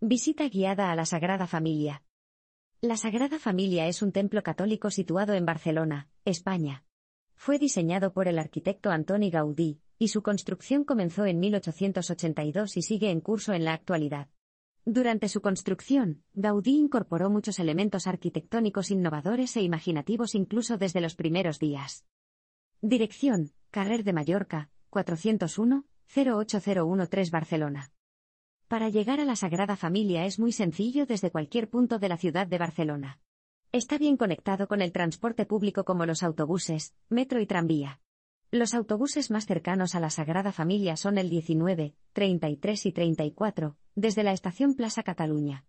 Visita guiada a la Sagrada Familia. La Sagrada Familia es un templo católico situado en Barcelona, España. Fue diseñado por el arquitecto Antoni Gaudí, y su construcción comenzó en 1882 y sigue en curso en la actualidad. Durante su construcción, Gaudí incorporó muchos elementos arquitectónicos innovadores e imaginativos incluso desde los primeros días. Dirección, Carrer de Mallorca, 401, 08013 Barcelona. Para llegar a la Sagrada Familia es muy sencillo desde cualquier punto de la ciudad de Barcelona. Está bien conectado con el transporte público como los autobuses, metro y tranvía. Los autobuses más cercanos a la Sagrada Familia son el 19, 33 y 34, desde la estación Plaza Cataluña.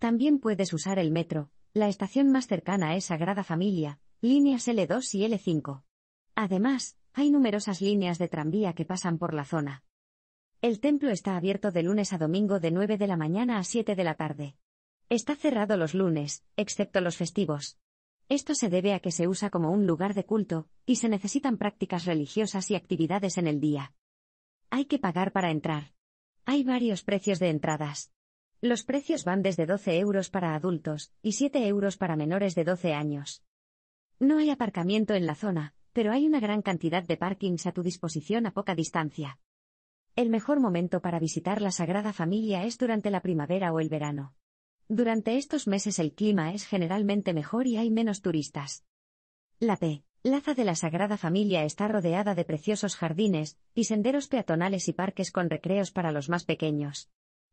También puedes usar el metro, la estación más cercana es Sagrada Familia, líneas L2 y L5. Además, hay numerosas líneas de tranvía que pasan por la zona. El templo está abierto de lunes a domingo de 9 de la mañana a 7 de la tarde. Está cerrado los lunes, excepto los festivos. Esto se debe a que se usa como un lugar de culto, y se necesitan prácticas religiosas y actividades en el día. Hay que pagar para entrar. Hay varios precios de entradas. Los precios van desde 12 euros para adultos y 7 euros para menores de 12 años. No hay aparcamiento en la zona, pero hay una gran cantidad de parkings a tu disposición a poca distancia. El mejor momento para visitar la Sagrada Familia es durante la primavera o el verano. Durante estos meses el clima es generalmente mejor y hay menos turistas. La P. Laza de la Sagrada Familia está rodeada de preciosos jardines, y senderos peatonales y parques con recreos para los más pequeños.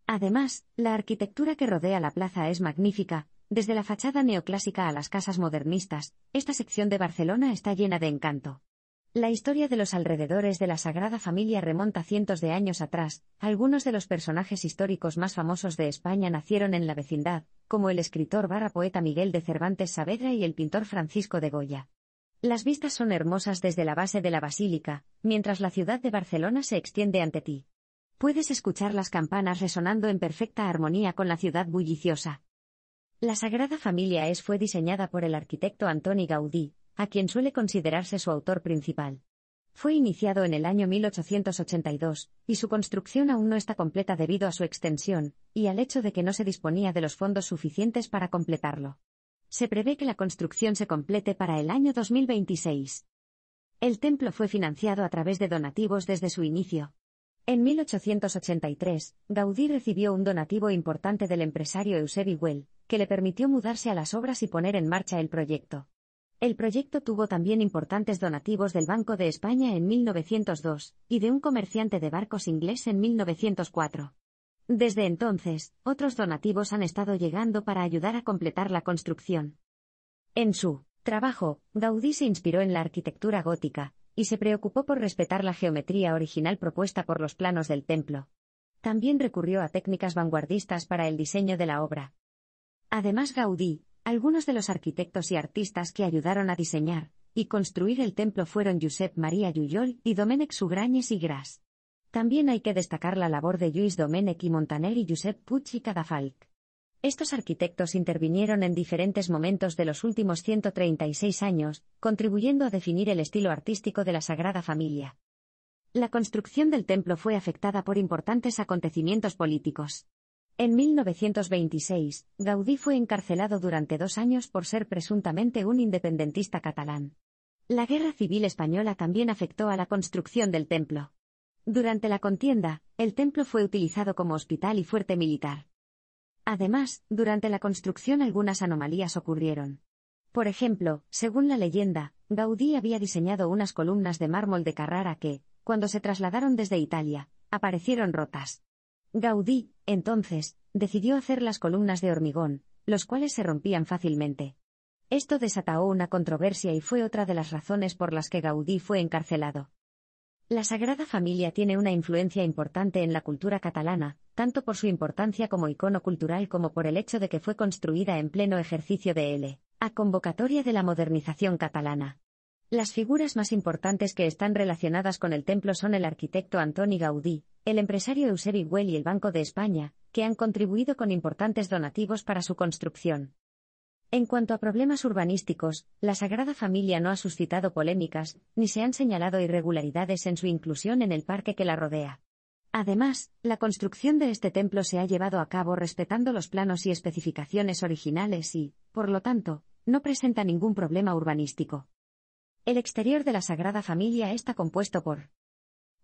Además, la arquitectura que rodea la plaza es magnífica, desde la fachada neoclásica a las casas modernistas, esta sección de Barcelona está llena de encanto. La historia de los alrededores de la Sagrada Familia remonta cientos de años atrás. Algunos de los personajes históricos más famosos de España nacieron en la vecindad, como el escritor barra poeta Miguel de Cervantes Saavedra y el pintor Francisco de Goya. Las vistas son hermosas desde la base de la basílica, mientras la ciudad de Barcelona se extiende ante ti. Puedes escuchar las campanas resonando en perfecta armonía con la ciudad bulliciosa. La Sagrada Familia es fue diseñada por el arquitecto Antoni Gaudí, a quien suele considerarse su autor principal. Fue iniciado en el año 1882, y su construcción aún no está completa debido a su extensión, y al hecho de que no se disponía de los fondos suficientes para completarlo. Se prevé que la construcción se complete para el año 2026. El templo fue financiado a través de donativos desde su inicio. En 1883, Gaudí recibió un donativo importante del empresario Eusebi Well, que le permitió mudarse a las obras y poner en marcha el proyecto. El proyecto tuvo también importantes donativos del Banco de España en 1902 y de un comerciante de barcos inglés en 1904. Desde entonces, otros donativos han estado llegando para ayudar a completar la construcción. En su trabajo, Gaudí se inspiró en la arquitectura gótica, y se preocupó por respetar la geometría original propuesta por los planos del templo. También recurrió a técnicas vanguardistas para el diseño de la obra. Además, Gaudí, algunos de los arquitectos y artistas que ayudaron a diseñar y construir el templo fueron Josep María Lluyol y Domènec Sugrañes y Gras. También hay que destacar la labor de Lluís Domènech y Montaner y Josep Puig y Cadafalch. Estos arquitectos intervinieron en diferentes momentos de los últimos 136 años, contribuyendo a definir el estilo artístico de la Sagrada Familia. La construcción del templo fue afectada por importantes acontecimientos políticos. En 1926, Gaudí fue encarcelado durante dos años por ser presuntamente un independentista catalán. La Guerra Civil Española también afectó a la construcción del templo. Durante la contienda, el templo fue utilizado como hospital y fuerte militar. Además, durante la construcción algunas anomalías ocurrieron. Por ejemplo, según la leyenda, Gaudí había diseñado unas columnas de mármol de Carrara que, cuando se trasladaron desde Italia, aparecieron rotas. Gaudí, entonces, decidió hacer las columnas de hormigón, los cuales se rompían fácilmente. Esto desató una controversia y fue otra de las razones por las que Gaudí fue encarcelado. La Sagrada Familia tiene una influencia importante en la cultura catalana, tanto por su importancia como icono cultural como por el hecho de que fue construida en pleno ejercicio de L. A convocatoria de la modernización catalana. Las figuras más importantes que están relacionadas con el templo son el arquitecto Antoni Gaudí, el empresario Eusebi Güell y el Banco de España, que han contribuido con importantes donativos para su construcción. En cuanto a problemas urbanísticos, la Sagrada Familia no ha suscitado polémicas, ni se han señalado irregularidades en su inclusión en el parque que la rodea. Además, la construcción de este templo se ha llevado a cabo respetando los planos y especificaciones originales y, por lo tanto, no presenta ningún problema urbanístico. El exterior de la Sagrada Familia está compuesto por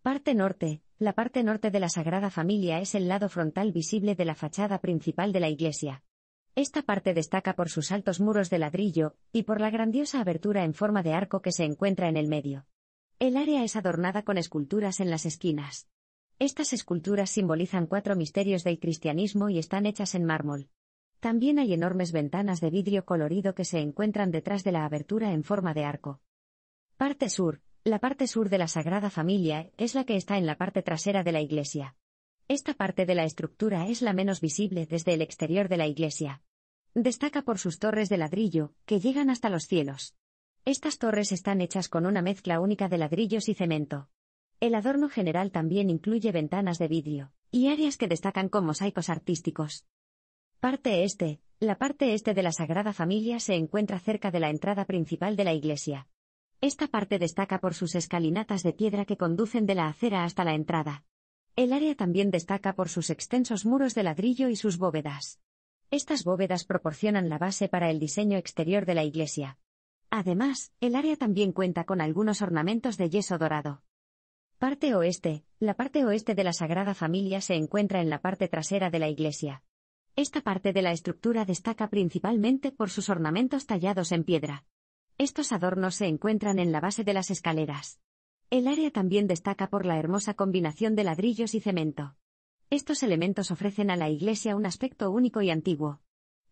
Parte norte. La parte norte de la Sagrada Familia es el lado frontal visible de la fachada principal de la iglesia. Esta parte destaca por sus altos muros de ladrillo, y por la grandiosa abertura en forma de arco que se encuentra en el medio. El área es adornada con esculturas en las esquinas. Estas esculturas simbolizan cuatro misterios del cristianismo y están hechas en mármol. También hay enormes ventanas de vidrio colorido que se encuentran detrás de la abertura en forma de arco. Parte sur. La parte sur de la Sagrada Familia es la que está en la parte trasera de la iglesia. Esta parte de la estructura es la menos visible desde el exterior de la iglesia. Destaca por sus torres de ladrillo, que llegan hasta los cielos. Estas torres están hechas con una mezcla única de ladrillos y cemento. El adorno general también incluye ventanas de vidrio, y áreas que destacan con mosaicos artísticos. Parte este. La parte este de la Sagrada Familia se encuentra cerca de la entrada principal de la iglesia. Esta parte destaca por sus escalinatas de piedra que conducen de la acera hasta la entrada. El área también destaca por sus extensos muros de ladrillo y sus bóvedas. Estas bóvedas proporcionan la base para el diseño exterior de la iglesia. Además, el área también cuenta con algunos ornamentos de yeso dorado. Parte oeste. La parte oeste de la Sagrada Familia se encuentra en la parte trasera de la iglesia. Esta parte de la estructura destaca principalmente por sus ornamentos tallados en piedra. Estos adornos se encuentran en la base de las escaleras. El área también destaca por la hermosa combinación de ladrillos y cemento. Estos elementos ofrecen a la iglesia un aspecto único y antiguo.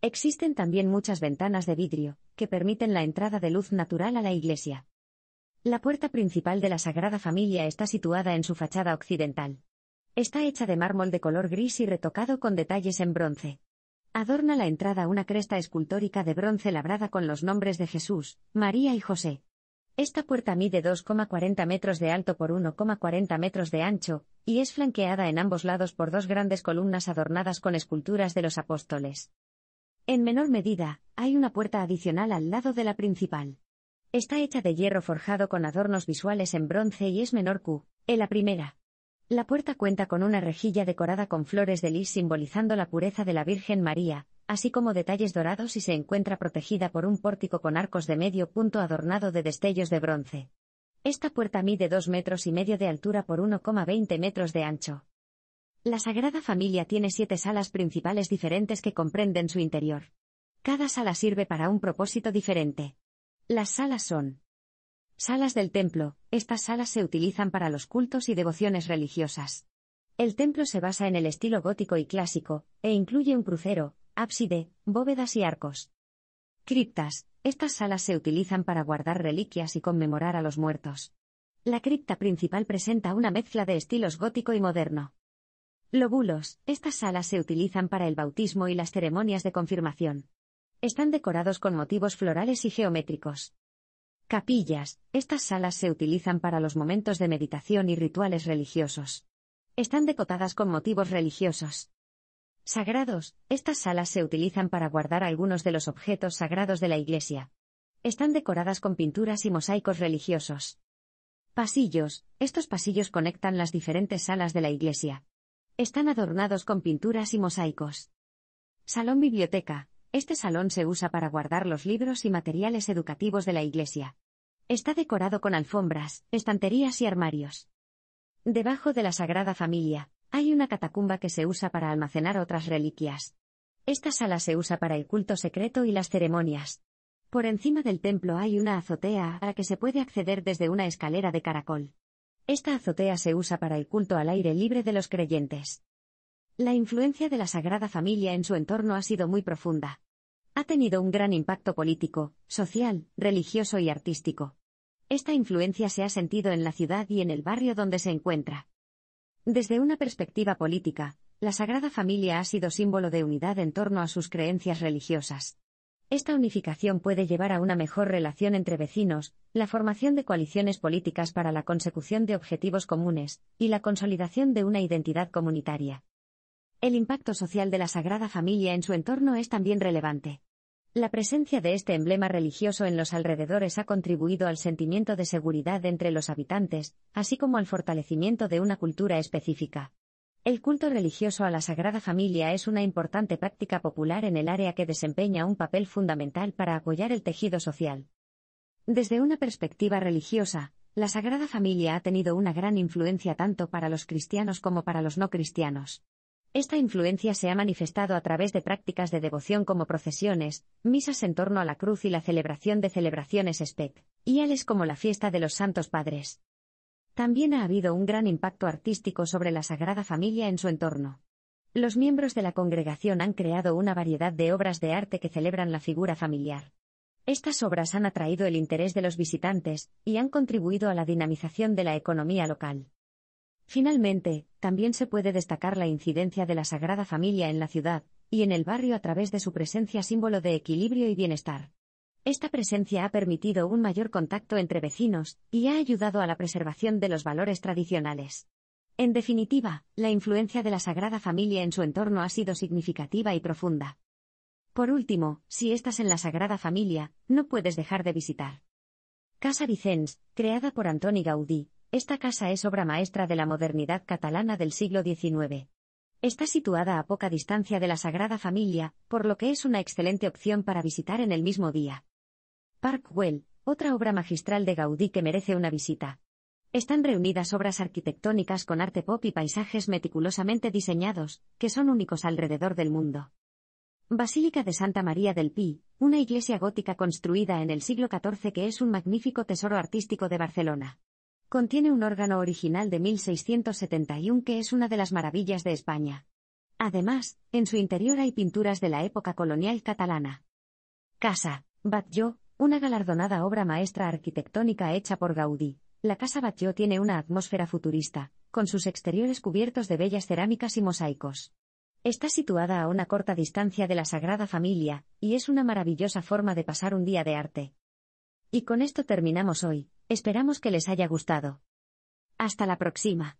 Existen también muchas ventanas de vidrio, que permiten la entrada de luz natural a la iglesia. La puerta principal de la Sagrada Familia está situada en su fachada occidental. Está hecha de mármol de color gris y retocado con detalles en bronce. Adorna la entrada una cresta escultórica de bronce labrada con los nombres de Jesús, María y José. Esta puerta mide 2,40 metros de alto por 1,40 metros de ancho, y es flanqueada en ambos lados por dos grandes columnas adornadas con esculturas de los apóstoles. En menor medida, hay una puerta adicional al lado de la principal. Está hecha de hierro forjado con adornos visuales en bronce y es menor que la primera. La puerta cuenta con una rejilla decorada con flores de lis simbolizando la pureza de la Virgen María, así como detalles dorados y se encuentra protegida por un pórtico con arcos de medio punto adornado de destellos de bronce. Esta puerta mide dos metros y medio de altura por 1,20 metros de ancho. La Sagrada Familia tiene siete salas principales diferentes que comprenden su interior. Cada sala sirve para un propósito diferente. Las salas son Salas del templo. Estas salas se utilizan para los cultos y devociones religiosas. El templo se basa en el estilo gótico y clásico, e incluye un crucero, ábside, bóvedas y arcos. Criptas. Estas salas se utilizan para guardar reliquias y conmemorar a los muertos. La cripta principal presenta una mezcla de estilos gótico y moderno. Lóbulos. Estas salas se utilizan para el bautismo y las ceremonias de confirmación. Están decorados con motivos florales y geométricos. Capillas. Estas salas se utilizan para los momentos de meditación y rituales religiosos. Están decotadas con motivos religiosos. Sagrados. Estas salas se utilizan para guardar algunos de los objetos sagrados de la iglesia. Están decoradas con pinturas y mosaicos religiosos. Pasillos. Estos pasillos conectan las diferentes salas de la iglesia. Están adornados con pinturas y mosaicos. Salón biblioteca. Este salón se usa para guardar los libros y materiales educativos de la iglesia. Está decorado con alfombras, estanterías y armarios. Debajo de la Sagrada Familia, hay una catacumba que se usa para almacenar otras reliquias. Esta sala se usa para el culto secreto y las ceremonias. Por encima del templo hay una azotea a la que se puede acceder desde una escalera de caracol. Esta azotea se usa para el culto al aire libre de los creyentes. La influencia de la Sagrada Familia en su entorno ha sido muy profunda. Ha tenido un gran impacto político, social, religioso y artístico. Esta influencia se ha sentido en la ciudad y en el barrio donde se encuentra. Desde una perspectiva política, la Sagrada Familia ha sido símbolo de unidad en torno a sus creencias religiosas. Esta unificación puede llevar a una mejor relación entre vecinos, la formación de coaliciones políticas para la consecución de objetivos comunes, y la consolidación de una identidad comunitaria. El impacto social de la Sagrada Familia en su entorno es también relevante. La presencia de este emblema religioso en los alrededores ha contribuido al sentimiento de seguridad entre los habitantes, así como al fortalecimiento de una cultura específica. El culto religioso a la Sagrada Familia es una importante práctica popular en el área que desempeña un papel fundamental para apoyar el tejido social. Desde una perspectiva religiosa, la Sagrada Familia ha tenido una gran influencia tanto para los cristianos como para los no cristianos. Esta influencia se ha manifestado a través de prácticas de devoción como procesiones, misas en torno a la cruz y la celebración de celebraciones especiales como la fiesta de los Santos Padres. También ha habido un gran impacto artístico sobre la Sagrada Familia en su entorno. Los miembros de la congregación han creado una variedad de obras de arte que celebran la figura familiar. Estas obras han atraído el interés de los visitantes y han contribuido a la dinamización de la economía local. Finalmente, también se puede destacar la incidencia de la Sagrada Familia en la ciudad y en el barrio a través de su presencia símbolo de equilibrio y bienestar. Esta presencia ha permitido un mayor contacto entre vecinos y ha ayudado a la preservación de los valores tradicionales. En definitiva, la influencia de la Sagrada Familia en su entorno ha sido significativa y profunda. Por último, si estás en la Sagrada Familia, no puedes dejar de visitar. Casa Vicens, creada por Antoni Gaudí, esta casa es obra maestra de la modernidad catalana del siglo XIX. Está situada a poca distancia de la Sagrada Familia, por lo que es una excelente opción para visitar en el mismo día. Parkwell, otra obra magistral de Gaudí que merece una visita. Están reunidas obras arquitectónicas con arte pop y paisajes meticulosamente diseñados, que son únicos alrededor del mundo. Basílica de Santa María del Pi, una iglesia gótica construida en el siglo XIV que es un magnífico tesoro artístico de Barcelona. Contiene un órgano original de 1671 que es una de las maravillas de España. Además, en su interior hay pinturas de la época colonial catalana. Casa, Batlló, una galardonada obra maestra arquitectónica hecha por Gaudí. La Casa Batlló tiene una atmósfera futurista, con sus exteriores cubiertos de bellas cerámicas y mosaicos. Está situada a una corta distancia de la Sagrada Familia, y es una maravillosa forma de pasar un día de arte. Y con esto terminamos hoy, esperamos que les haya gustado. Hasta la próxima.